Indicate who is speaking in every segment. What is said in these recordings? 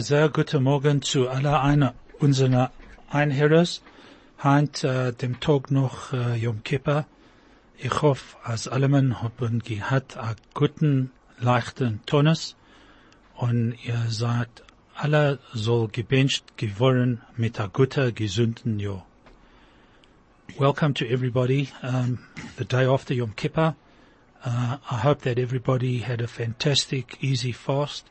Speaker 1: Sehr guten Morgen zu aller einer unserer Einherres. Heint, äh, dem Tag noch äh, Yom Kippur. Ich hoffe, als alle haben gehabt einen guten, leichten Tonus. Und ihr seid alle so gebencht geworden mit einem guten, gesunden Jahr. Welcome to everybody. Um, the day after Yom Kippur. Uh, I hope that everybody had a fantastic, easy fast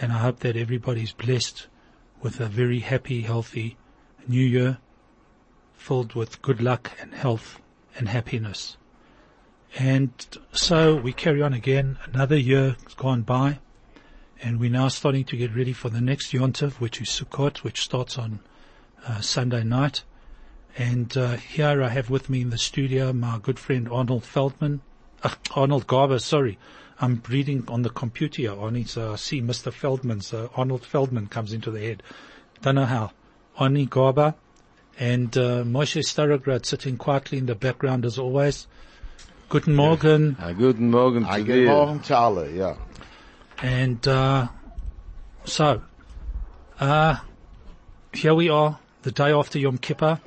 Speaker 1: and I hope that everybody's blessed with a very happy, healthy new year filled with good luck and health and happiness. And so we carry on again. Another year has gone by and we're now starting to get ready for the next Yontiv, which is Sukkot, which starts on uh, Sunday night. And uh, here I have with me in the studio my good friend Arnold Feldman, uh, Arnold Garber, sorry, I'm reading on the computer here, Arnie, so I see Mr. Feldman, so Arnold Feldman comes into the head. Don't know how. Arnie Garber and uh, Moshe Starograd sitting quietly in the background as always. Guten Morgen.
Speaker 2: Ja, guten Morgen zu
Speaker 3: Guten
Speaker 2: dir.
Speaker 3: Morgen zu alle, ja.
Speaker 1: And uh, so, uh, here we are, the day after Yom Kippur.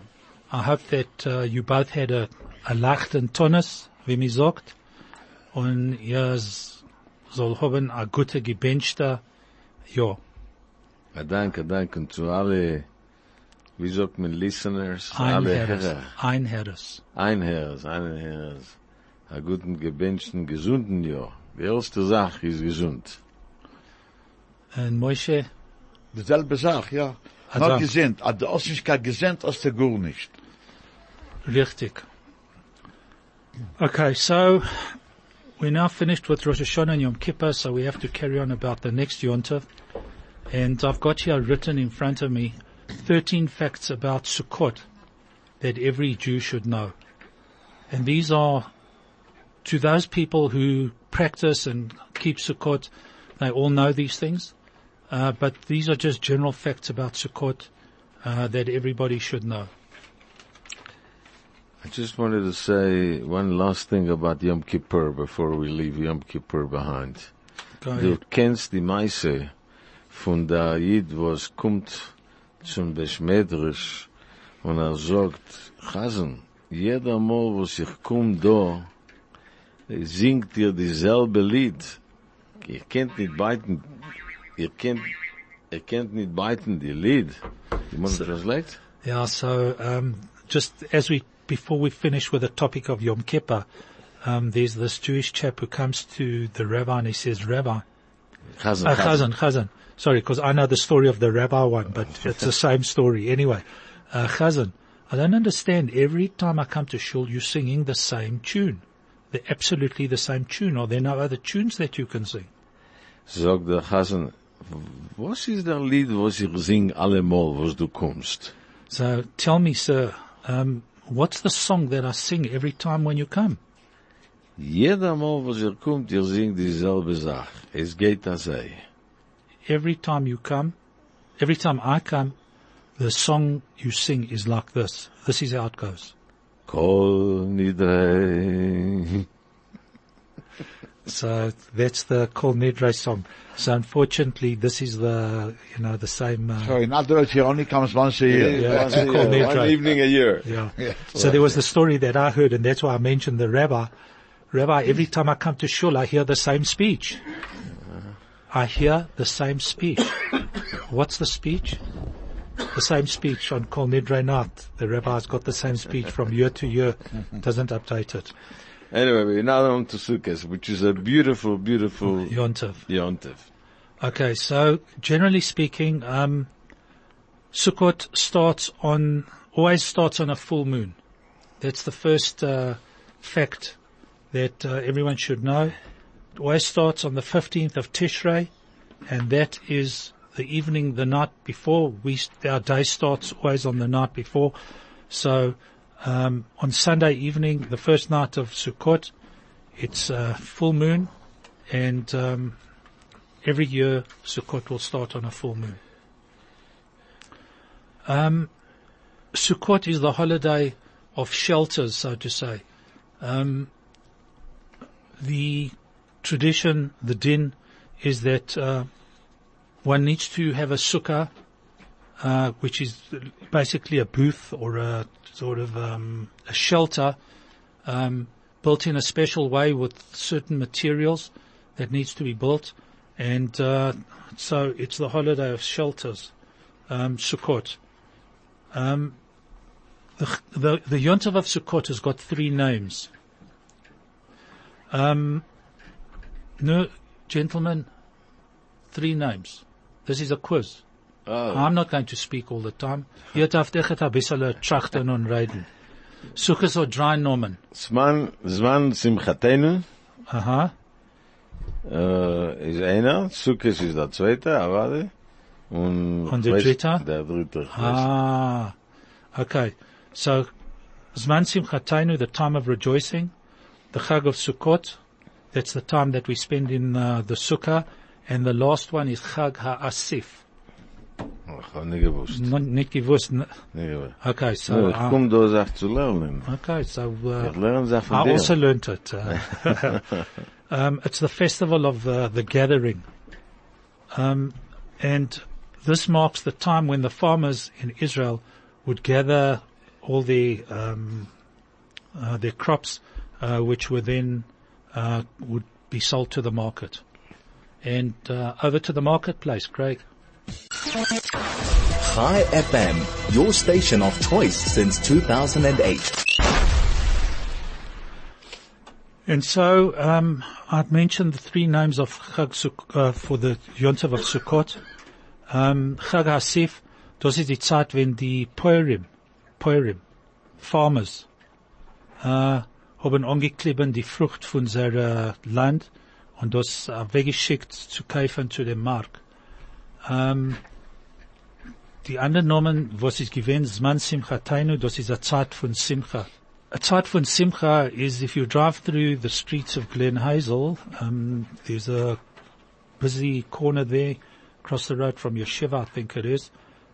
Speaker 1: I hope that uh, you both had a, a lacht and Tonus, wie man sagt. Und ihr soll haben a gute gebenchte Jahr.
Speaker 2: Ja, danke, danke zu alle, wie sagt man, listeners, alle
Speaker 1: Einherres.
Speaker 2: Herren,
Speaker 1: Einherres.
Speaker 2: Einherres, Einherres, a guten, gebenchten, gesunden Jahr. Die erste Sache ist gesund.
Speaker 1: Und Moshe,
Speaker 3: Dieselbe Sache, ja.
Speaker 1: Also-
Speaker 3: Nur gesinnt. Ad der Ossigkeit gesinnt, als der Gur nicht.
Speaker 1: richtig. Okay, so we're now finished with Rosh Hashanah and Yom Kippur, so we have to carry on about the next Yontif. And I've got here written in front of me 13 facts about Sukkot that every Jew should know. And these are to those people who practice and keep Sukkot, they all know these things. Uh, but these are just general facts about Sukkot uh, that everybody should know.
Speaker 2: I just wanted to say one last thing about Yom Kippur before we leave Yom Kippur behind. Du kennst die Meise von der Jid, was kommt zum Beschmedrisch und er sagt, Chasen, jeder Mal, was ich komm da, singt ihr dieselbe Lied. Ihr kennt nicht beiden, ihr kennt, ihr kennt nicht beiden die Lied. You want to translate?
Speaker 1: Yeah, so um, just as we before we finish with the topic of Yom Kippur, um, there's this Jewish chap who comes to the rabbi and he says, "Rabbi,
Speaker 2: Chasen,
Speaker 1: uh, Chazan, Chazan, sorry, because I know the story of the rabbi one, but it's the same story anyway. Uh, Chazan, I don't understand. Every time I come to shul, you're singing the same tune, the absolutely the same tune. Are there no other tunes that you can sing?"
Speaker 2: Sagt der Chasen, was ist der Lied, was ich sing allemal, was du kommst?
Speaker 1: So tell me, sir, um, what's the song that I sing every time when you come?
Speaker 2: Jeder Mal, was er kommt, ihr singt dieselbe Sache. Es geht das
Speaker 1: every time you come, every time I come, the song you sing is like this. This is how it goes.
Speaker 2: Kol nidrei.
Speaker 1: So that's the Kol Nidre song. So unfortunately, this is the, you know, the same, uh,
Speaker 3: So, in other words, he only comes once a year.
Speaker 1: Yeah,
Speaker 2: once
Speaker 1: it's
Speaker 2: a year, one evening a year.
Speaker 1: yeah.
Speaker 3: Yeah.
Speaker 1: So there was the story that I heard and that's why I mentioned the rabbi. Rabbi, every time I come to shul, I hear the same speech. I hear the same speech. What's the speech? The same speech on Kol Nidre night. The rabbi's got the same speech from year to year, doesn't update it.
Speaker 2: Anyway, we're now on to Sukkot, which is a beautiful, beautiful
Speaker 1: Yontiv.
Speaker 2: yontif.
Speaker 1: Okay, so generally speaking, um, Sukkot starts on, always starts on a full moon. That's the first, uh, fact that uh, everyone should know. It always starts on the 15th of Tishrei, and that is the evening, the night before. We our day starts always on the night before. So um, on Sunday evening, the first night of Sukkot, it's a full moon, and um, every year Sukkot will start on a full moon. Um, Sukkot is the holiday of shelters, so to say. Um, the tradition, the din, is that uh, one needs to have a sukkah, uh, which is basically a booth or a sort of um, a shelter um, built in a special way with certain materials that needs to be built, and uh, so it's the holiday of shelters, um, Sukkot. Um, the, the, the Yontav of Sukkot has got three names. Um, no, gentlemen, three names. This is a quiz.
Speaker 2: Oh,
Speaker 1: I'm not going to speak all the time. Jy het afdeg het 'n bissel trachten und reden. Suche so drei Namen.
Speaker 2: Zman, Zman Simchatenu,
Speaker 1: Aha.
Speaker 2: äh, ist einer, Sukkot ist der zweite, Avade, und,
Speaker 1: Und der dritte?
Speaker 2: Der dritte.
Speaker 1: Ah. Okay. So, Zman Simchatenu, the time of rejoicing. The Chag of Sukkot, that's the time that we spend in uh, the Sukkah. And the last one is Chag HaAsif.
Speaker 2: Ich hab nicht gewusst,
Speaker 1: No, nicht gewusst. Okay, so,
Speaker 2: ich
Speaker 1: uh,
Speaker 2: komm da Sachen zu lernen.
Speaker 1: okay, so, uh,
Speaker 2: Ich lerne Sachen von
Speaker 1: I
Speaker 2: dir.
Speaker 1: also learnt it. Uh, um, it's the festival of uh, the gathering. Um, and this marks the time when the farmers in Israel would gather all the, um, uh, their crops, uh, which were then, uh, would be sold to the market. And, uh, over to the marketplace, Craig.
Speaker 4: Chai FM, your station of choice since 2008.
Speaker 1: And so, um, I'd mentioned the three names of Chag Suk- uh, for the Yontav of Sukkot. Um, Chag HaAsif, das ist die Zeit, wenn die Poerim, Farmers, äh, haben angeklebt die Frucht von seiner Land und das weggeschickt zu kaufen zu dem Markt. Ähm, die anderen Namen, was gewesen, Zman Simchatenu, das ist eine Zeit von Simcha. A Zeit von Simcha is if you drive through the streets of Glen Hazel, um, there's a busy corner there, across the road from Yeshiva, I think it is,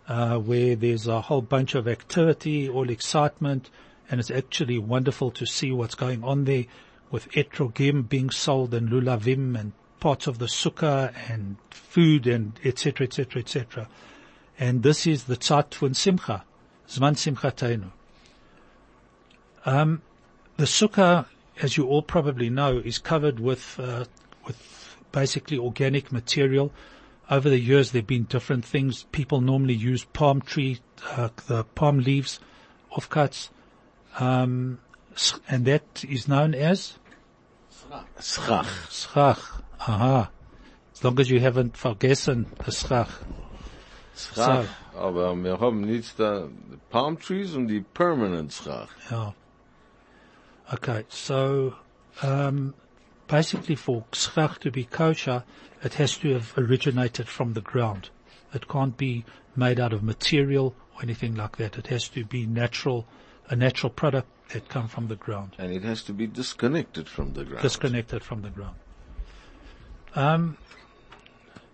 Speaker 1: uh, where there's a whole bunch of activity, all excitement, and it's actually wonderful to see what's going on there with etrogim being sold and lulavim and parts of the sukkah and food and etc. etc. etc. And this is the Tzat von Simcha, Zman Simchatenu. Um, the sukkah, as you all probably know, is covered with uh, with basically organic material. Over the years, there have been different things. People normally use palm tree, uh, the palm leaves, offcuts, um, and that is known as
Speaker 2: Schach.
Speaker 1: schach. Aha. As long as you haven't forgotten the schach.
Speaker 2: Schach. Aber wir haben nicht da, Palm Trees und die Permanent Schach.
Speaker 1: Yeah. Okay, so um, basically for schach to be kosher, it has to have originated from the ground. It can't be made out of material or anything like that. It has to be natural, a natural product that come from the ground,
Speaker 2: And it has to be disconnected from the ground.
Speaker 1: disconnected from the ground. Um,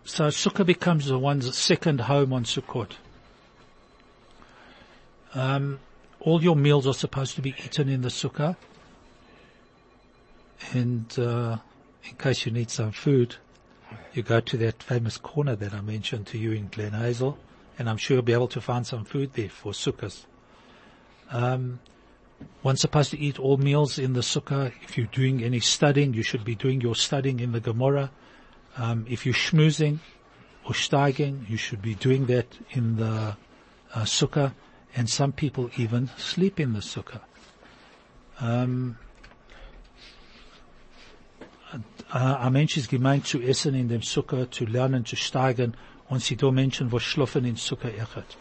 Speaker 1: so sukkah becomes the one's second home on Sukkot. Um, all your meals are supposed to be eaten in the sukkah. And uh, in case you need some food, you go to that famous corner that I mentioned to you in Glen Hazel, and I'm sure you'll be able to find some food there for sukkahs. Um, one's supposed to eat all meals in the sukkah. If you're doing any studying, you should be doing your studying in the Gemara. Um, if you're schmoozing or steiging, you should be doing that in the uh, sukkah. And some people even sleep in the sukkah. Um, äh, ein Mensch ist gemeint zu essen in dem Sukkah, zu lernen, zu steigen, und sie da Menschen, wo schlafen in Sukkah echet.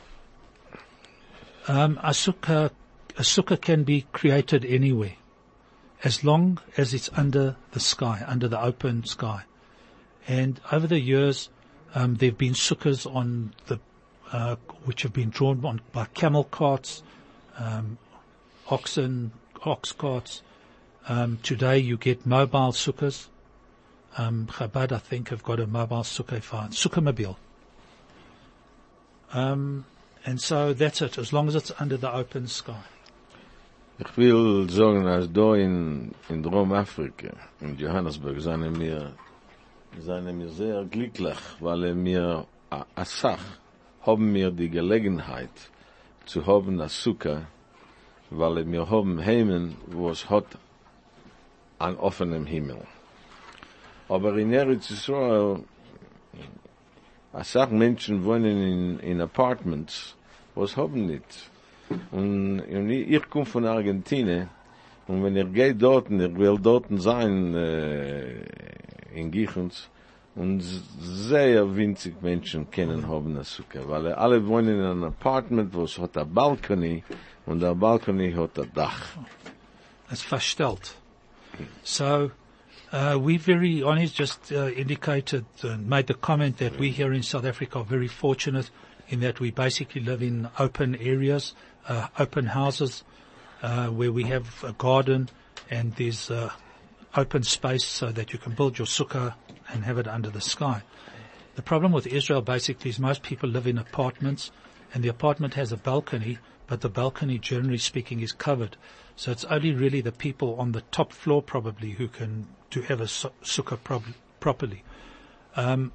Speaker 1: Um, a sukkah, a sukkah can be created anywhere, as long as it's under the sky, under the open sky. And over the years, Um, there have been sukkahs on the, uh, which have been drawn on by camel carts, um, oxen, ox carts. Um, today you get mobile sukkahs. Um, Chabad, I think, have got a mobile sukkah fine, sukkahmobile. Um, and so that's it, as long as it's under the open sky.
Speaker 2: Ich will sagen, als da in, in Drom-Afrika, in Johannesburg, seien wir, seien wir sehr glücklich, weil wir, a, a Sach, haben wir die Gelegenheit zu haben a Sukkah, weil wir haben Heimen, wo es hat an offenem Himmel. Aber in Eretz Israel, a Sach Menschen wohnen in, in Apartments, was haben nicht. Und, und ich, komme von Argentinien, und wenn ich gehe dort, ich will dort sein, äh, in Gichens, und sehr winzig Menschen kennen weil alle wohnen in einem Apartment, wo es hat ein und der hat ein Dach.
Speaker 1: Verstellt. So, uh, we very honest just uh, indicated and made the comment that we here in South Africa are very fortunate in that we basically live in open areas, uh, open houses, uh, where we have a garden and there's uh, open space so that you can build your sukkah and have it under the sky. The problem with Israel basically is most people live in apartments and the apartment has a balcony, but the balcony generally speaking is covered. So it's only really the people on the top floor probably who can to have a su- sukkah prob- properly. Um,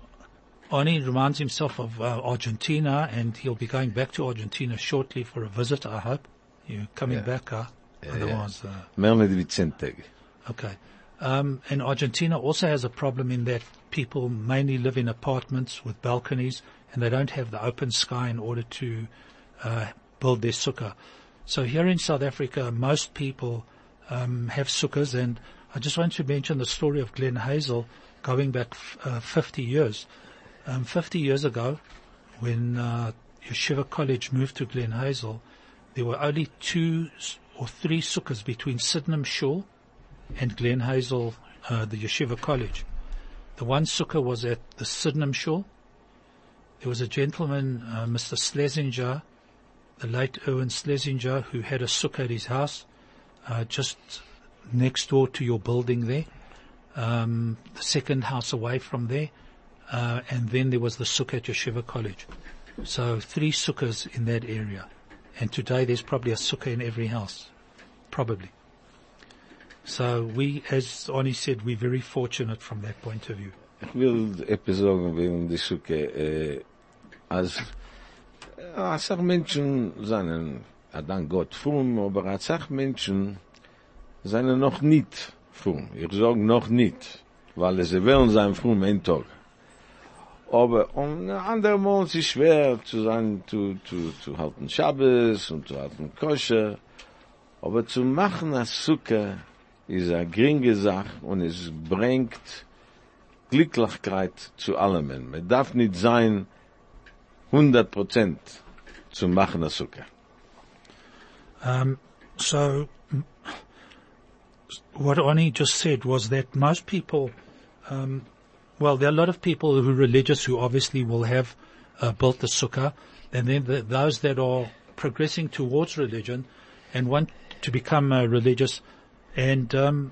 Speaker 1: Oni reminds himself of uh, Argentina and he'll be going back to Argentina shortly for a visit, I hope. You're coming
Speaker 2: Yeah.
Speaker 1: back, huh? Otherwise, uh,
Speaker 2: Mehr nicht wie zehn Tage.
Speaker 1: Okay. Um, and Argentina also has a problem in that people mainly live in apartments with balconies and they don't have the open sky in order to uh, build their sukkah. So here in South Africa, most people um, have sukkahs and I just want to mention the story of Glen Hazel going back f- uh, 50 years. Um, 50 years ago, when uh, Yeshiva College moved to Glen Hazel, there were only two or three sukkahs between Sydenham Shul and Glen Hazel, uh, the Yeshiva College. The one sukkah was at the Sydenham Shul. There was a gentleman, uh, Mr. Schlesinger, the late Owen Schlesinger, who had a sukkah at his house, uh, just next door to your building there. Um, the second house away from there. Uh, and then there was the sukkah at Yeshiva College. So three sukkahs in that area. And today there's probably a sukkah in every house. Probably. So we, as Oni said, we're very fortunate from that point of view.
Speaker 2: Ich will etwas sagen wegen die Suche, als, a sach Menschen seinen, a dank Gott frum, aber a sach Menschen seinen noch nicht frum. Ich sag noch nicht, weil sie wollen sein frum ein Tag. Aber um andermal ist es schwer zu sein, zu, zu, zu halten Shabbos und zu halten Kosher. Aber zu machen a Sukkah ist a geringe Sache und es bringt Glücklichkeit zu allem. Man darf nicht sein 100% zu machen a Sukkah.
Speaker 1: Um, so what Oni just said was that most people, um, well, there are a lot of people who are religious who obviously will have uh, built the sukkah, and then the, those that are progressing towards religion and want to become uh, religious, and um,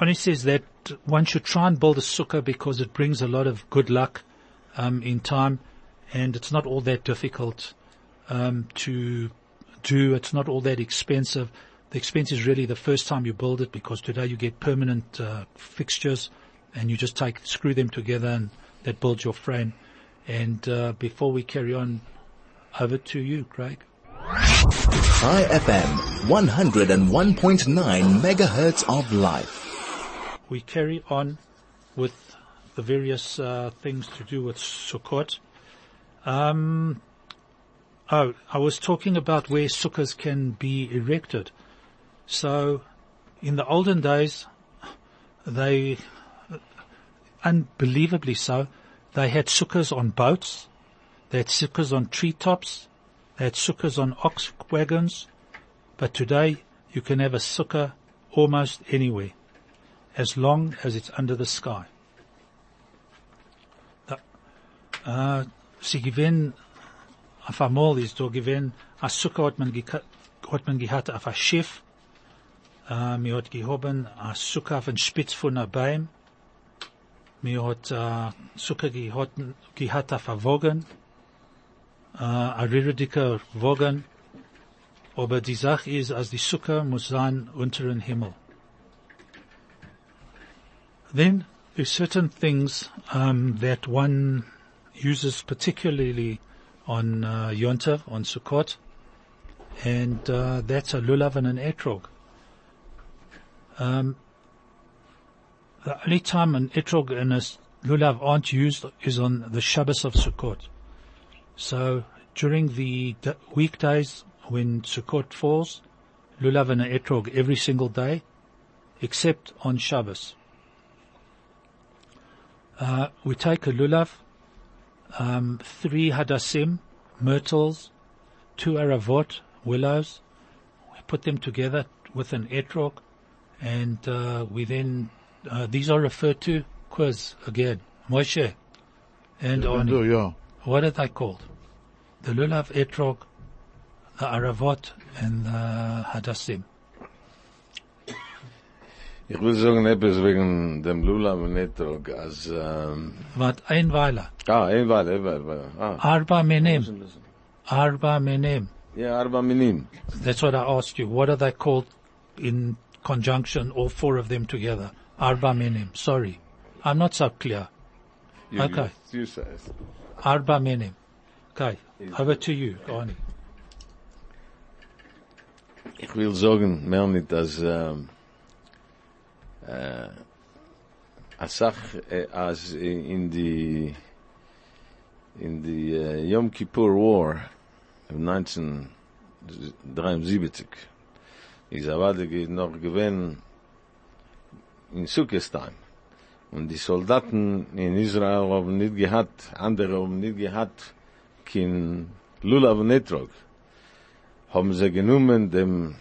Speaker 1: Oni says that one should try and build a sukkah because it brings a lot of good luck um, in time, and it's not all that difficult um, to do. It's not all that expensive. The expense is really the first time you build it because today you get permanent uh, fixtures and you just take screw them together and that builds your frame. And uh, before we carry on, over to you, Craig.
Speaker 4: Chai FM, 101.9 megahertz of life.
Speaker 1: we carry on with the various uh, things to do with Sukkot. Um, oh, I was talking about where sukkahs can be erected. So, in the olden days, they, unbelievably so, they had sukkahs on boats, they had sukkahs on treetops, they had sukkahs on ox wagons, but today you can have a sukkah almost anywhere as long as it's under the sky. Äh, sie gewinnen, auf einmal ist da uh, gewinnen, a Sukkah hat man, hat man gehabt auf ein Schiff, äh, uh, mir hat gehoben a Sukkah auf den Spitz von einer Beim, mir hat uh, äh, Sukkah gehabt, gehabt auf Wagen, äh, a riediger Wagen, aber die Sache ist, als die Sukkah muss sein unter dem Himmel. Then there's certain things um, that one uses particularly on uh, Yontav, on Sukkot, and uh, that's a lulav and an etrog. Um, the only time an etrog and a lulav aren't used is on the Shabbos of Sukkot. So during the d- weekdays when Sukkot falls, lulav and etrog every single day, except on Shabbos. Uh, we take a lulav, um, three hadassim, myrtles, two aravot, willows. We put them together with an etrog, and uh, we then uh, these are referred to quiz again, Moshe and Oni.
Speaker 3: yeah.
Speaker 1: What are they called? The lulav, etrog, the aravot, and the hadassim.
Speaker 2: Ich will sagen etwas wegen dem Lula und Netrog, als, ähm,
Speaker 1: What ein Weiler?
Speaker 2: ah, ein Weile, ein Weile, ah.
Speaker 1: Arba menem. Arba menem.
Speaker 2: Ja, Arba Minim.
Speaker 1: That's what I asked you. What are they called in conjunction, all four of them together? Arba menim. Sorry. I'm not so clear.
Speaker 2: You-
Speaker 1: Okay.
Speaker 2: You say it.
Speaker 1: Arba menim. Okay. Over to you, Gani.
Speaker 2: Ich will sagen, mehr nicht, dass, ähm, äh, als Sach, äh, als in die, in die äh, Yom Kippur War, im 1973, ist Avade ge- noch gewesen in Sukkestheim. Und die Soldaten in Israel haben nicht gehabt, andere haben nicht gehabt, kein Lulav und Etrog. Haben sie genommen dem,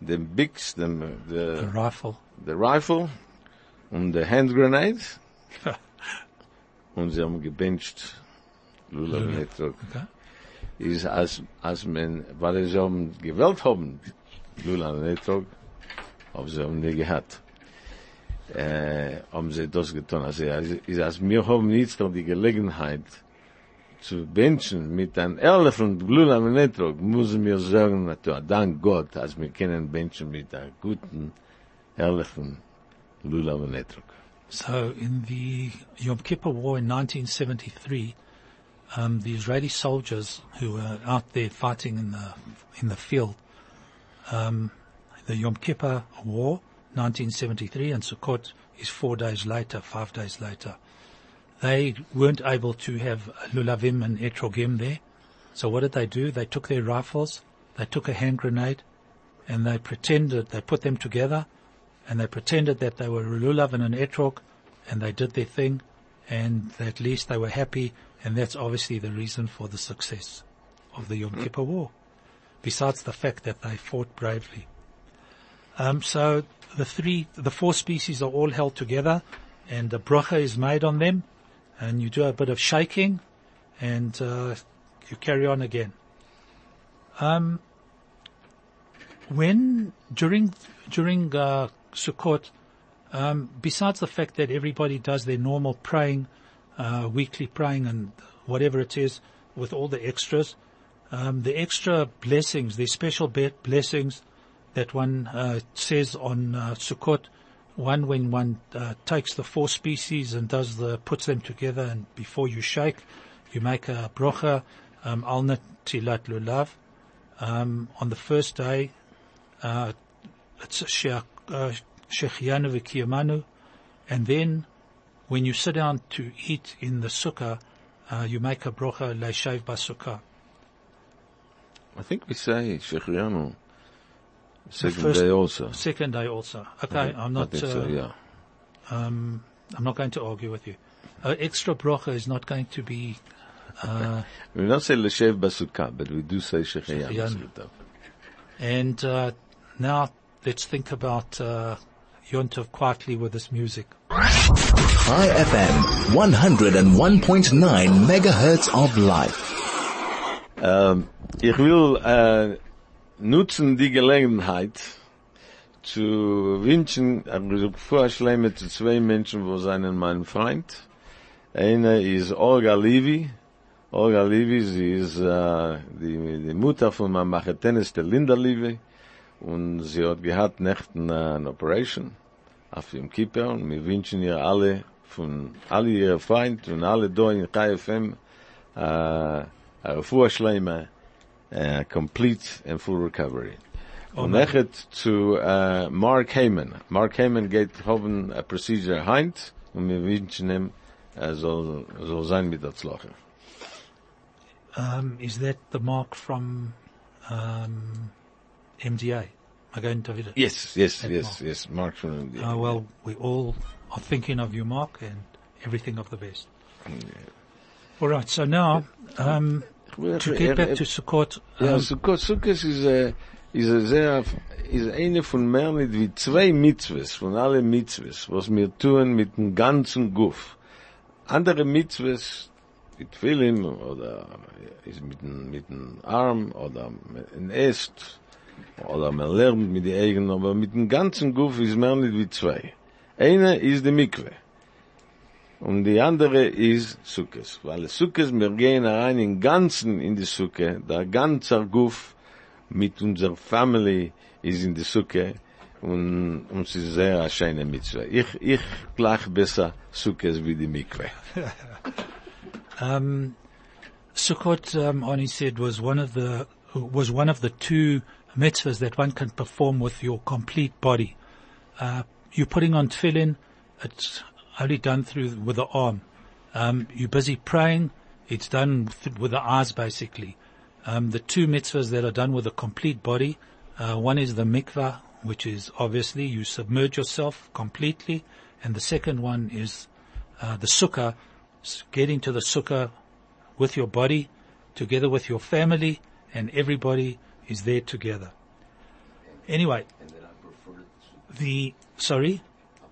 Speaker 2: dem Bix, dem,
Speaker 1: The
Speaker 2: the,
Speaker 1: rifle.
Speaker 2: the Rifle und der Hand Grenade. und sie haben gebencht Lulav und Etrog.
Speaker 1: Okay.
Speaker 2: Ist als, als man, weil sie haben gewählt haben, Lulav und Etrog, haben sie haben nicht gehabt. Äh, haben sie das getan. Also, ist, als wir haben nicht noch die Gelegenheit, zu benchen mit einem Elephant Glula Menetrog, müssen wir sagen, natürlich, dank Gott, als wir können benchen mit einem guten Glula Menetrog.
Speaker 1: So in the Yom Kippur War in 1973, um, the Israeli soldiers who were out there fighting in the in the field, um, the Yom Kippur War, 1973, and Sukkot is four days later, five days later. They weren't able to have lulavim and etrogim there. So what did they do? They took their rifles, they took a hand grenade, and they pretended, they put them together, and they pretended that they were lulav and an etrog, and they did their thing, and at least they were happy, and that's obviously the reason for the success of the Yom Kippur War. Besides the fact that they fought bravely. Um, so the three, the four species are all held together, and a bracha is made on them, and you do a bit of shaking, and uh, you carry on again. Um, when during during uh, Sukkot, um, besides the fact that everybody does their normal praying, uh, weekly praying and whatever it is, with all the extras, um, the extra blessings, the special blessings that one uh, says on uh, Sukkot, one when one uh, takes the four species and does the puts them together, and before you shake, you make a brocha um, al lulav. Um, on the first day, uh, it's Shechianu uh, v'kiyamanu, and then when you sit down to eat in the sukkah, uh, you make a brocha leishav basukah.
Speaker 2: I think we say Shechianu, second
Speaker 1: first-
Speaker 2: day also.
Speaker 1: Second day also. Okay, I'm
Speaker 2: I
Speaker 1: not.
Speaker 2: think so,
Speaker 1: uh,
Speaker 2: yeah.
Speaker 1: um, I'm not going to argue with you. Uh, extra brocha is not going to be. Uh,
Speaker 2: We don't say Leshev Basukah, but we do say Shechianu.
Speaker 1: Shechianu. and uh, now let's think about uh, Yontov quietly with this music.
Speaker 4: Chai FM, 101.9 megahertz of life.
Speaker 2: Ähm, ich will äh, nutzen die Gelegenheit zu wünschen, also vorschläge zu zwei Menschen, wo seien mein Freund. Einer ist Olga Levy. Olga Levy, sie ist äh, die, die Mutter von meinem Machetennis, der Linda Levy. Und sie hat gehabt nächten äh, eine Operation auf dem Kippur. Und wir wünschen ihr alle, von alle ihre Freunde und alle da in KFM, äh, eine Vorschläge, uh, complete and full recovery. Und nachher zu uh, Mark Heyman. Mark Heyman geht haben a procedure heint und wir wünschen ihm, er soll, soll sein mit der Zlache.
Speaker 1: Um, is that the mark from um, MDA? Am I going to it?
Speaker 2: Yes, yes,
Speaker 1: That
Speaker 2: yes,
Speaker 1: Mark.
Speaker 2: yes, Mark from the,
Speaker 1: Uh, well, we all are thinking of you, Mark, and everything of the best. All right, so now, um, to get back to Sukkot,
Speaker 2: Sukkot, Sukkot ist, äh, ist ein sehr, ist eine von mehr nicht wie zwei Mitzvahs, von alle Mitzvahs, was wir tun mit dem ganzen Guff. Andere Mitzvahs, mit Tfilin, oder ist mit dem, mit dem Arm, oder mit dem Est, oder man lernt mit den Augen, aber mit dem ganzen Guff ist mehr nicht wie zwei. Eine ist die Mikve. Und die andere ist Sukkes. Weil Sukkes, wir gehen rein im Ganzen in die Sukke. Der ganze Guff mit unserer Family ist in die Sukke. Und, es ist sehr eine schöne Mitzvah. Ich, ich gleich besser Sukkes wie die Mikve.
Speaker 1: Um, Sukkot, um, Ani said, was one of the was one of the two mitzvahs that one can perform with your complete body. Uh, you're putting on tefillin; it's only done through with the arm. Um, you're busy praying; it's done with, the eyes, basically. Um, the two mitzvahs that are done with the complete body, uh, one is the mikvah, which is obviously you submerge yourself completely, and the second one is uh, the sukkah, getting to the sukkah with your body, together with your family, and everybody is there together. Anyway, the sorry,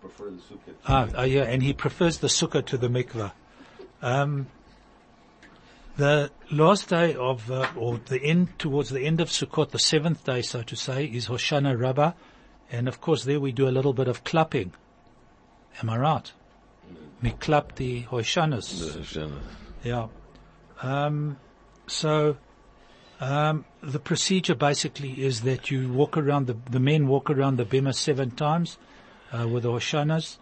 Speaker 2: prefer the Sukkah.
Speaker 1: ah, ah, yeah, and he prefers the sukkah to the mikvah. Um, the last day of, uh, or the end, towards the end of Sukkot, the seventh day, so to say, is Hoshana Rabbah, and of course there we do a little bit of clapping. Am I right? We clap the Hoshanas. Yeah. Um, so, um, the procedure basically is that you walk around the, the men walk around the bima seven times, uh, with the Hoshanas,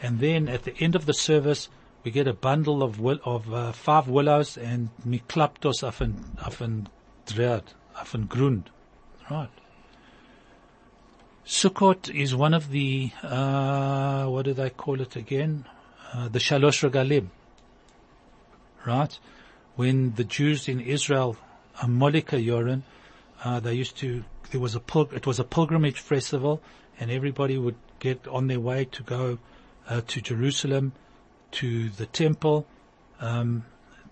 Speaker 1: and then at the end of the service, we get a bundle of will, of uh, five willows and mi klaptos auf ein, auf ein Draht, auf ein Grund. Right. Sukkot is one of the, uh, what do they call it again? Uh, the Shalosh Regalim. Right? When the Jews in Israel, a Molika Yoren, uh, they used to, there was a it was a pilgrimage festival and everybody would get on their way to go, uh, to Jerusalem, to the temple, um,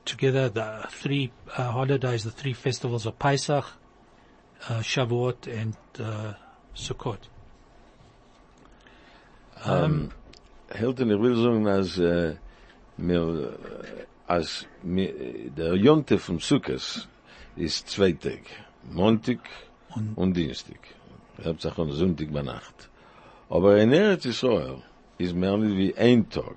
Speaker 1: together the three uh, holidays, the three festivals of Pesach, uh, Shavuot and, uh, Sukkot.
Speaker 2: Hilton, ich will sagen, als, äh, mir, als, der Jonte vom Sukkes ist zweitig. Montag und, Dienstag. Hauptsache on Sonntag bei Nacht. Aber in Eretz Israel ist mehr nicht wie ein Tag.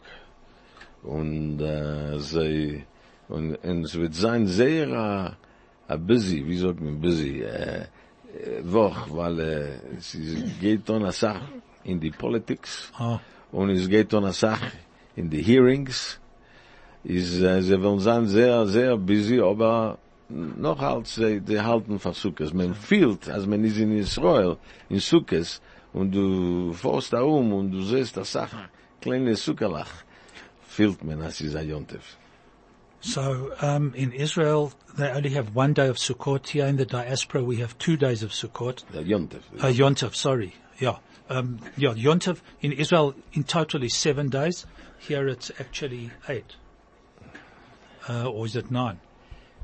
Speaker 2: Und, äh, sie, und, und es wird sein sehr, äh, a busy, wie sagt man busy, äh, äh, Woch, weil, äh, es geht dann eine Sache in die Politics.
Speaker 1: Oh,
Speaker 2: und es geht um eine Sache in die Hearings. Is, äh, sie wollen sein sehr, sehr busy, aber noch halt, sie, die halten von Sukkes. Man fühlt, als man ist in Israel, in Sukkes, und du fährst da um und du siehst das Sache, kleine Sukkerlach, fühlt man, als ist ein Jontef.
Speaker 1: So, um, in Israel, they only have one day of Sukkot. Here in the diaspora, we have two days of Sukkot.
Speaker 2: Der Jontef.
Speaker 1: Uh, Yontov, sorry. Yeah. Um, yeah, Yontov in Israel in total is seven days. Here it's actually eight. Uh, or is it nine?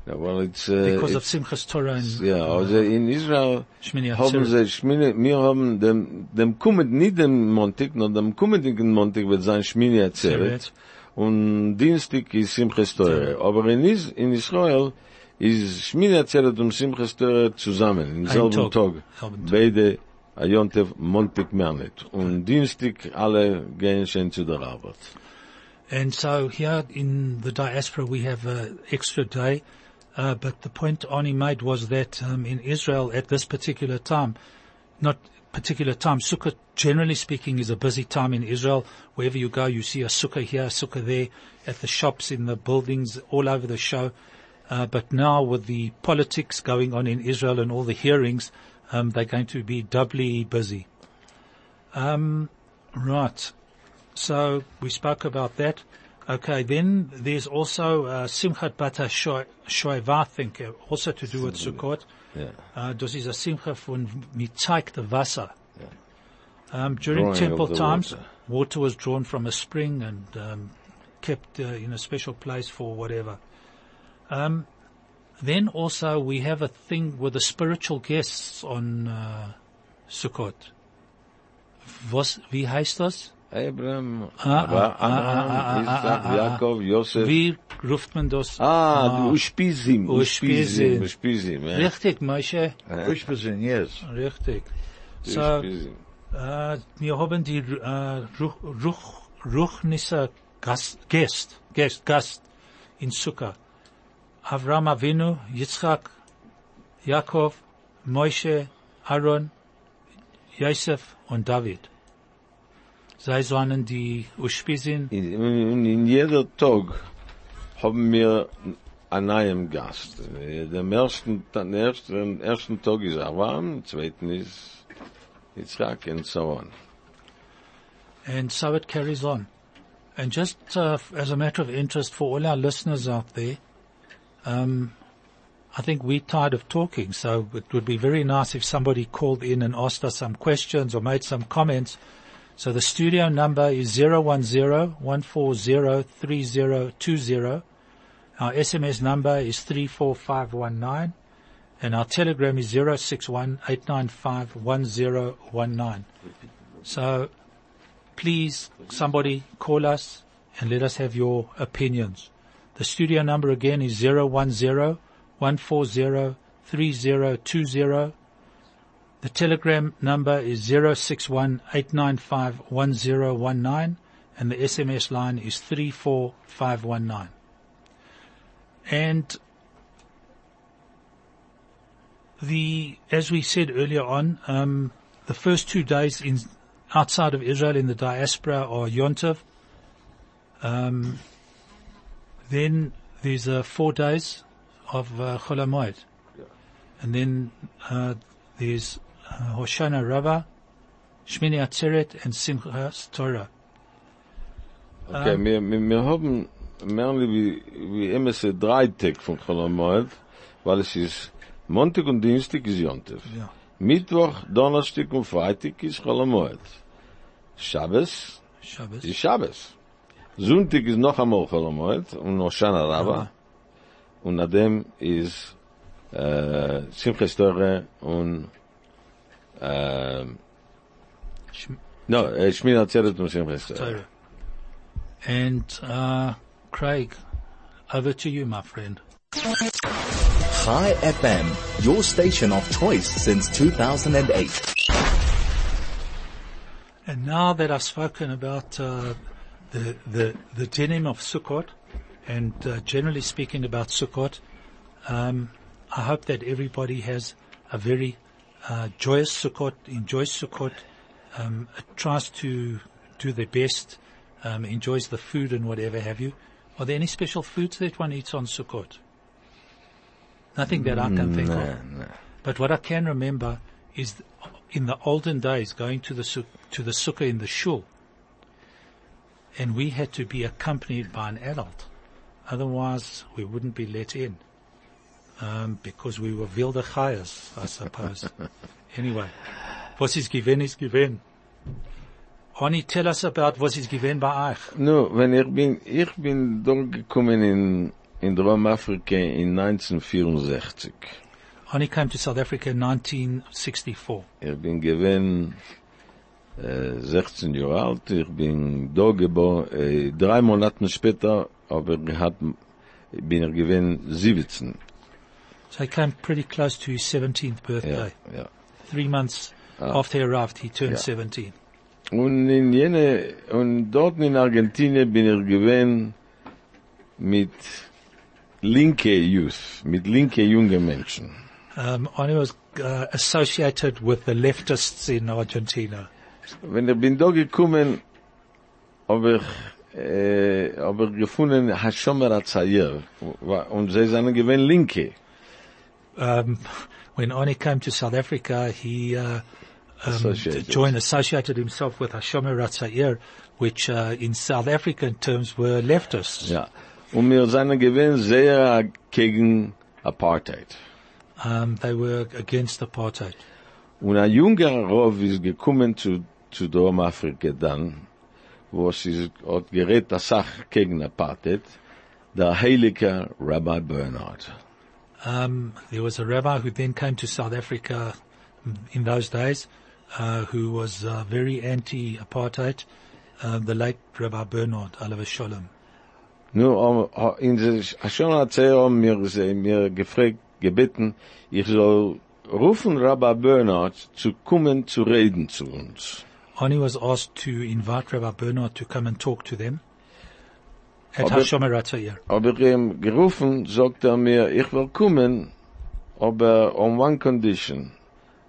Speaker 2: Ja, well, it's, uh,
Speaker 1: because of
Speaker 2: it's,
Speaker 1: Simchas Torah and
Speaker 2: ja, also in Israel
Speaker 1: Shmini
Speaker 2: haben sie Schmini, wir haben dem, dem kommen nicht dem Montag, nur dem kommenden Montag wird sein Schmini Atzeret. Und Dienstag ist Simchas Torah. Aber in, Is, in Israel ist Schmini Atzeret und Simchas Torah zusammen, im selben
Speaker 1: Tag.
Speaker 2: Tag.
Speaker 1: Selben Tag.
Speaker 2: Beide Ayontev, Montag mehr nicht. Und Dienstag alle gehen schon zu der Arbeit.
Speaker 1: And so here in the diaspora we have an extra day, uh, but the point Ani made was that um, in Israel at this particular time, not particular time, Sukkot generally speaking is a busy time in Israel. Wherever you go, you see a sukkah here, a sukkah there, at the shops, in the buildings, all over the show. Uh, but now with the politics going on in Israel and all the hearings, um, they're going to be doubly busy. Um, right. So we spoke about that. Okay, then there's also uh, Simchat Beit HaShoeva, I think, uh, also to do with Sukkot.
Speaker 2: Ja.
Speaker 1: Uh, das ist a Simcha von Mitzaik the Wasser. Um, during
Speaker 2: Drawing
Speaker 1: temple times,
Speaker 2: water.
Speaker 1: water was drawn from a spring and um, kept uh, in a special place for whatever. Um, then also we have a thing with the spiritual guests on uh, Sukkot. Was, wie heißt das?
Speaker 2: Abraham,
Speaker 1: Ah, ah, ah,
Speaker 2: Abraham,
Speaker 1: ah,
Speaker 2: Isaac, Jakob, Josef.
Speaker 1: Wie ruft man das?
Speaker 2: Ah, Uspizim,
Speaker 1: Uspizim.
Speaker 2: Uspizim, Uspizim, ja.
Speaker 1: Richtig, Moshe.
Speaker 3: Ushpizin, yes.
Speaker 1: Richtig. So,
Speaker 2: Uspizim.
Speaker 1: äh, wir haben die äh, Ruch, Ruch, Ruchnisse Gast, Gast, Gast, Gast in Sukkah. Avram Avinu, Yitzchak, Jakob, Moshe, Aaron, Josef und David. Sei sollen die
Speaker 2: In, in, in jeder Tag haben wir einen neuen Gast. Dem ersten, den ersten, ersten Tag ist Abraham, zweiten ist Yitzchak and so on.
Speaker 1: And so it carries on. And just uh, as a matter of interest for all our listeners out there, um, I think we're tired of talking, so it would be very nice if somebody called in and asked us some questions or made some comments. So the studio number is 010-140-3020. Our SMS number is 34519 and our telegram is 061-895-1019. So please, somebody call us and let us have your opinions. The studio number again is 010-140-3020. The telegram number is 061-895-1019 and the SMS line is 34519. And the, as we said earlier on, um, the first two days in outside of Israel in the diaspora are Yontov. Um, then there's uh, four days of uh, Chol HaMoed. and then uh, there's Hoshana Rabbah, Shmini Atzeret, and Simchas Torah.
Speaker 2: Okay, wir, wir, wir haben mehr wie, wie immer so drei Tage von Cholamoed, weil es ist Montag und Dienstag ist Jontef.
Speaker 1: Ja.
Speaker 2: Mittwoch, Donnerstag und Freitag ist Cholamoed. Shabbos
Speaker 1: Shabbos.
Speaker 2: ist Shabbos. Sonntag ist noch einmal Cholamoed und Hoshana Rabbah. Und nachdem ist äh, Simchas Torah und
Speaker 1: Shm-
Speaker 2: no, äh, Shmini Atzeret und Simchas Torah.
Speaker 1: Torah. And uh, Craig, over to you, my friend.
Speaker 4: Chai FM, your station of choice since 2008.
Speaker 1: And now that I've spoken about uh, the the the denim of Sukkot, and uh, generally speaking about Sukkot, um, I hope that everybody has a very uh, joyous Sukkot, enjoys Sukkot, um, tries to do their best, um, enjoys the food and whatever have you. Are there any special foods that one eats on Sukkot? Nothing that I can think of.
Speaker 2: Nein, nein.
Speaker 1: But what I can remember is in the olden days going to the to the sukkah in the shul, and we had to be accompanied by an adult, otherwise we wouldn't be let in um, because we were wilde chayas, I suppose. anyway, was is given is given. Oni, tell us about was is given by euch.
Speaker 2: No, when ich bin, ich bin dort gekommen in, in Drom-Afrika in 1964.
Speaker 1: Ani came to South Africa in 1964.
Speaker 2: Ich bin gewesen äh, 16 Jahre alt, ich bin da geboren, äh, drei Monate später, aber gehabt, bin ich gewesen 17.
Speaker 1: So he came pretty close to his 17th
Speaker 2: Ja,
Speaker 1: birthday.
Speaker 2: ja.
Speaker 1: Three months after he arrived, he turned
Speaker 2: Ja.
Speaker 1: 17.
Speaker 2: Und in jene, und dort in Argentinien bin ich gewesen mit linke Youth, mit linke junge Menschen.
Speaker 1: Um, Ani was uh, associated with the leftists in Argentina.
Speaker 2: Wenn ich bin da gekommen, habe ich, äh, habe ich gefunden, Hashomer Hatzair, und sie sind gewesen linke.
Speaker 1: Um, when Ani came to South Africa, he uh, um,
Speaker 2: Associated.
Speaker 1: joined, associated himself with Hashomer Hatzair, which uh, in South African terms were leftists.
Speaker 2: Ja. Und wir sind gewesen sehr gegen Apartheid.
Speaker 1: Um, they were against apartheid.
Speaker 2: Und ein junger Rov ist gekommen zu, zu Drom-Afrika dann, wo sie hat gerät der Sache gegen Apartheid, der heilige Rabbi Bernard.
Speaker 1: Um, there was a rabbi who then came to South Africa mm, in those days, uh, who was uh, very anti-apartheid, uh, the late Rabbi Bernard Oliver Sholem.
Speaker 2: Nu, um, uh, in schon erzählt mir, mir gefragt, gebeten, ich soll rufen Rabbi Bernard zu kommen zu reden zu uns.
Speaker 1: Ani was asked to invite Rabbi Bernard to come and talk to them at
Speaker 2: Aber-
Speaker 1: Hashomer Hatzair.
Speaker 2: Aber ich ihm gerufen, sagt er mir, ich will kommen, aber on one condition,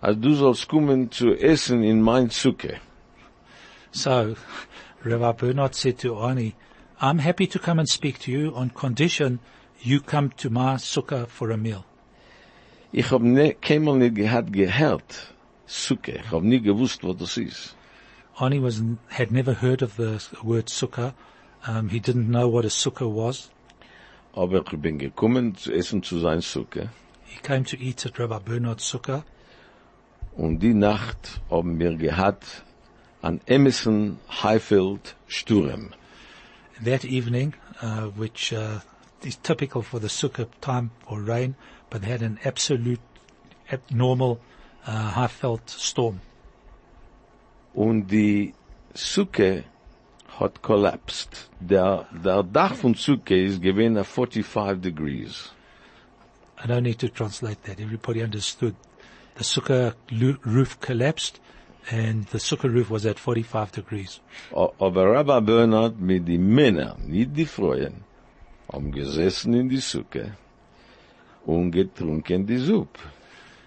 Speaker 2: als du sollst kommen zu essen in mein.
Speaker 1: So Rabbi Bernard said to Ani, I'm happy to come and speak to you on condition you come to my sukkah for a meal.
Speaker 2: Ich hab ne, keinmal nicht gehad gehört, Zucke. Ich hab nie gewusst, was das ist.
Speaker 1: Ani was, had never heard of the word sukkah. Um, he didn't know what a sukkah was.
Speaker 2: Aber ich bin gekommen zu essen zu sein Zucke.
Speaker 1: He came to eat at Rabbi Bernard's sukkah.
Speaker 2: Und die Nacht haben wir gehad an Emerson Highfield Sturm.
Speaker 1: That evening, uh, which uh, is typical for the sukkah time or rain, but they had an absolute abnormal uh, high-felt storm.
Speaker 2: Und die Zucke hat collapsed. Der, der Dach von Zucke ist gewesen auf 45 degrees.
Speaker 1: I don't need to translate that. Everybody understood. The sukkah roof collapsed and the sukkah roof was at 45 degrees.
Speaker 2: Aber Rabbi Bernard mit die Männer, nicht die Frauen, haben gesessen in die Sucke und getrunken die Suppe.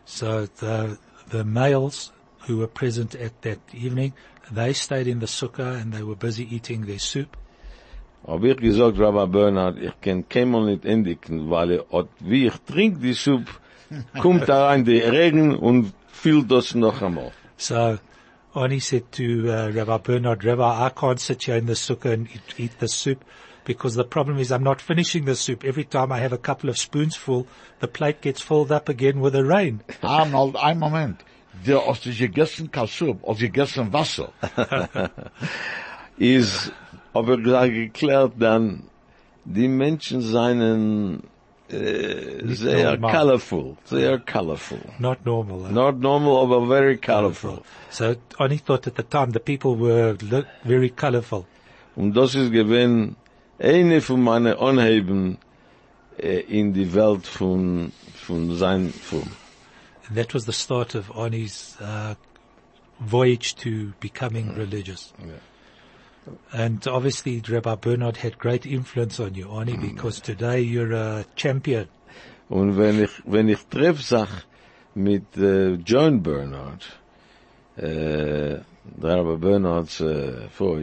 Speaker 1: So the, the males who were present at that evening, they stayed in the sukkah and they were busy eating their soup.
Speaker 2: Hab ich gesagt, Rabbi Bernard, ich kann keinmal nicht endigen, weil ich, hat- wie ich trink die Suppe, kommt da rein der Regen und füllt das noch einmal.
Speaker 1: So Ani said to uh, Rabbi Bernard, Rabbi, I can't sit here in the sukkah and eat, eat the soup because the problem is I'm not finishing the soup. Every time I have a couple of spoons full, the plate gets filled up again with the rain.
Speaker 3: Arnold, ein Moment. Der hast du gegessen Kasub, hast gegessen Wasser.
Speaker 2: Ist, aber gleich geklärt dann, die Menschen seien äh, sehr
Speaker 1: normal.
Speaker 2: colorful, sehr colorful.
Speaker 1: Not normal. huh?
Speaker 2: Not normal, but very colorful.
Speaker 1: So Ani thought at the time the people were lo- very colorful.
Speaker 2: Und das ist gewesen eine von meinen Anheben äh, in die Welt von, von sein Film.
Speaker 1: And that was the start of Ani's uh, voyage to becoming religious. And obviously Rabbi Bernard had great influence on you, Ani, because today you're a champion.
Speaker 2: Und wenn ich, wenn ich treff sag mit äh, John Bernard, äh, Rabbi Bernards äh, Frau,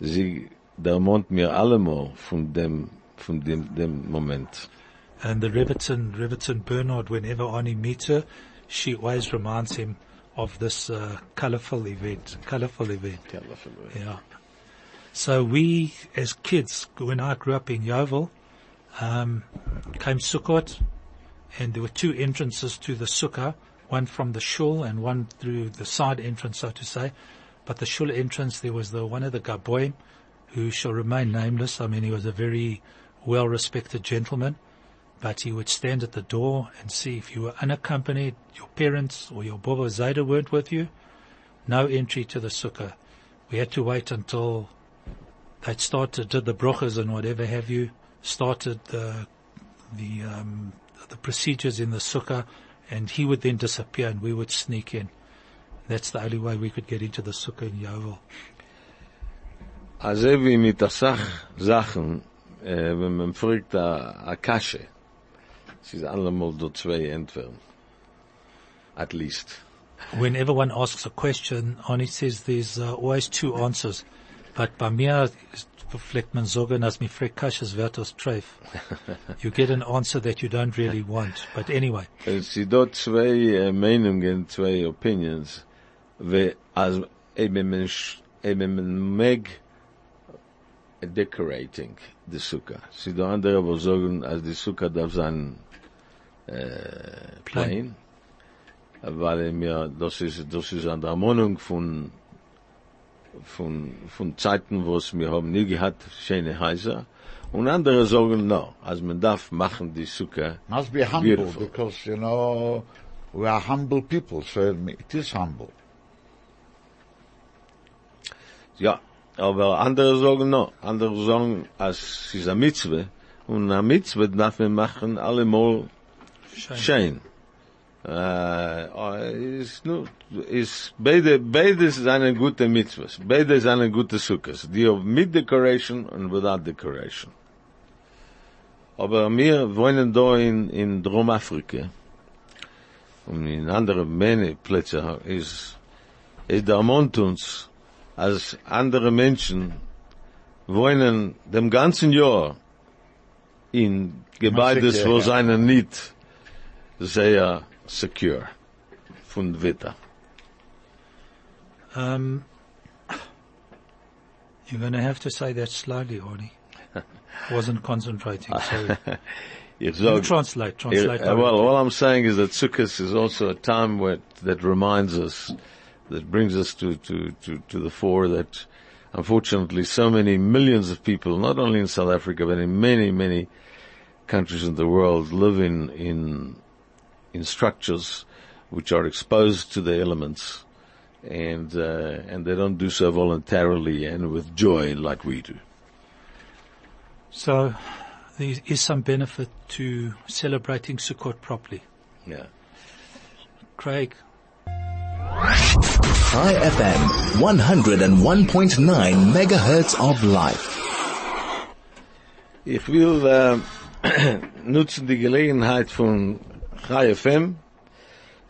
Speaker 2: sie, der mont mir allemal von dem, von dem, dem Moment.
Speaker 1: And the Reverton, Reverton Bernard, whenever Ani meets her, she always reminds him of this uh, colorful event, colorful event. Yeah. So we, as kids, when I grew up in Yeoville, um, came Sukkot, and there were two entrances to the Sukkah, one from the shul and one through the side entrance, so to say. But the shul entrance, there was the one of the Gaboim, who shall remain nameless. I mean, he was a very well-respected gentleman, but he would stand at the door and see if you were unaccompanied, your parents or your Baba Zayda weren't with you, no entry to the sukkah. We had to wait until they'd started, did the brochas and whatever have you, started the, the, um, the procedures in the sukkah, and he would then disappear and we would sneak in. That's the only way we could get into the sukkah in Yeoville.
Speaker 2: Also wie mit der Sach, Sachen, äh, wenn es ist allemal do zwei Entfernen. At least.
Speaker 1: When everyone asks a question, Arnie says there's uh, always two answers. But bei mir fleckt man sagen, als mir fragt Kasches Wertos treff. You get an answer that you don't really want. But anyway.
Speaker 2: Uh, es sind dort zwei äh, uh, Meinungen, zwei Opinions, wie, als, eben man, man mag uh, decorating the sukkah. Sie do andere, wo sagen, als die sukkah darf sein, äh, plain. Weil mir, das ist, das ist eine Ermahnung von, von, von Zeiten, wo es wir haben nie gehabt, schöne Häuser. Und andere sagen, no, also man darf machen die Sukkah
Speaker 3: Must be humble
Speaker 2: Beautiful.
Speaker 3: because, you know, we are humble people, so it is humble.
Speaker 2: Ja, aber andere sagen no. Andere sagen, als es ist eine Mitzwe, und eine Mitzwe darf man machen allemal schön. Äh, uh, ist nur, ist, beide, beide sind gute Mitzwe. Beide sind gute Sukkahs. Die of mit Decoration und without Decoration. Aber wir wohnen da in, in Dromafrika. Und in anderen meine Plätze ist, ist der Mond uns, als andere Menschen wohnen dem ganzen Jahr in Gebäudes, wo seine nicht sehr secure von Vita.
Speaker 1: Um, you're going to have to say that slowly, Arnie. Wasn't concentrating, sorry. You translate, translate.
Speaker 2: uh, well, all I'm saying is that Sukkot is also a time where, that reminds us, that brings us to, to, to, to the fore that unfortunately so many millions of people, not only in South Africa, but in many, many countries in the world live in, in, in structures which are exposed to the elements and, uh, and they don't do so voluntarily and with joy like we do.
Speaker 1: So, there is some benefit to celebrating Sukkot properly.
Speaker 2: Yeah.
Speaker 1: Craig,
Speaker 4: Chai FM, 101.9 megahertz of life.
Speaker 2: If Ich will äh, nutzen die Gelegenheit von Chai FM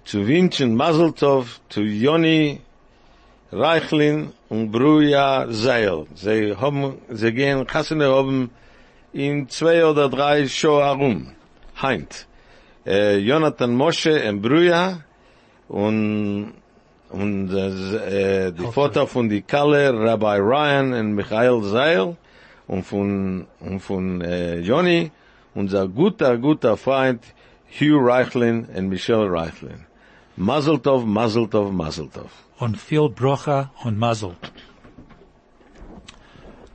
Speaker 2: zu wünschen Mazel Tov zu Joni Reichlin und Bruja Seil. Sie haben, sie gehen, Chassene haben in zwei oder drei Show herum. Heint. Äh, Jonathan Moshe und Bruja und und äh, die Vater von die Kalle, Rabbi Ryan und Michael Seil und von und von äh, Johnny unser guter guter Freund Hugh Reichlin and Michelle Reichlin. Mazel tov, mazel tov, mazel tov.
Speaker 1: on viel brocha on muzzle.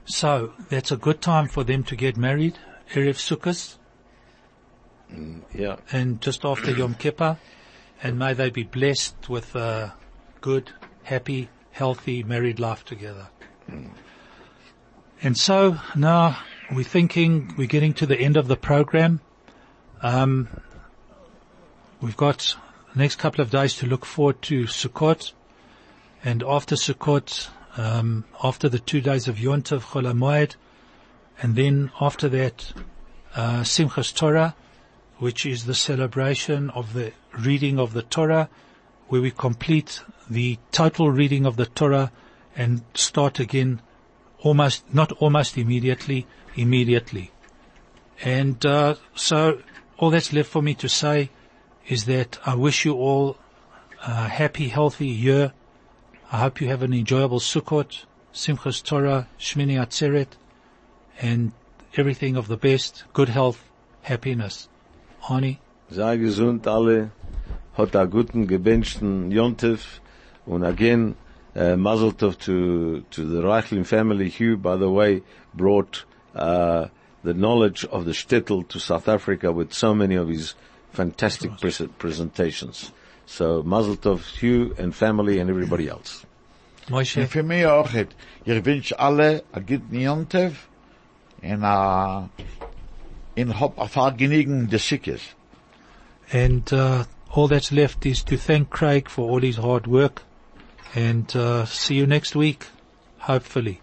Speaker 1: So, that's a good time for them to get married, Erev Sukkot,
Speaker 2: Ja,
Speaker 1: and just after Yom Kippur, and may they be blessed with a good, happy, healthy married life together. And so now we're thinking we're getting to the end of the program. Um, we've got the next couple of days to look forward to Sukkot, and after Sukkot, um, after the two days of Yontav Chol HaMoed, and then after that, uh, Simchas Torah, which is the celebration of the reading of the Torah, where we complete the total reading of the Torah and start again almost, not almost immediately, immediately. And uh, so all that's left for me to say is that I wish you all a happy, healthy year. I hope you have an enjoyable Sukkot, Simchas Torah, Shmini Atzeret, and everything of the best, good health, happiness. Arnie?
Speaker 2: sei gesund alle, hat a guten gewünschten Yontif und again, uh, mazel tov to, to the Reichlin family. Hugh, by the way, brought, uh, the knowledge of the shtetl to South Africa with so many of his fantastic pres- presentations. So Mazel Tov, Hugh and family and everybody else.
Speaker 3: Und
Speaker 1: Moshe,
Speaker 3: für mich auch, ich wünsche alle a guten Jontef und a, in hab a vergnügen des Sickes.
Speaker 1: and uh, all that's left is to thank Craig for all his hard work, and uh, see you next week, hopefully.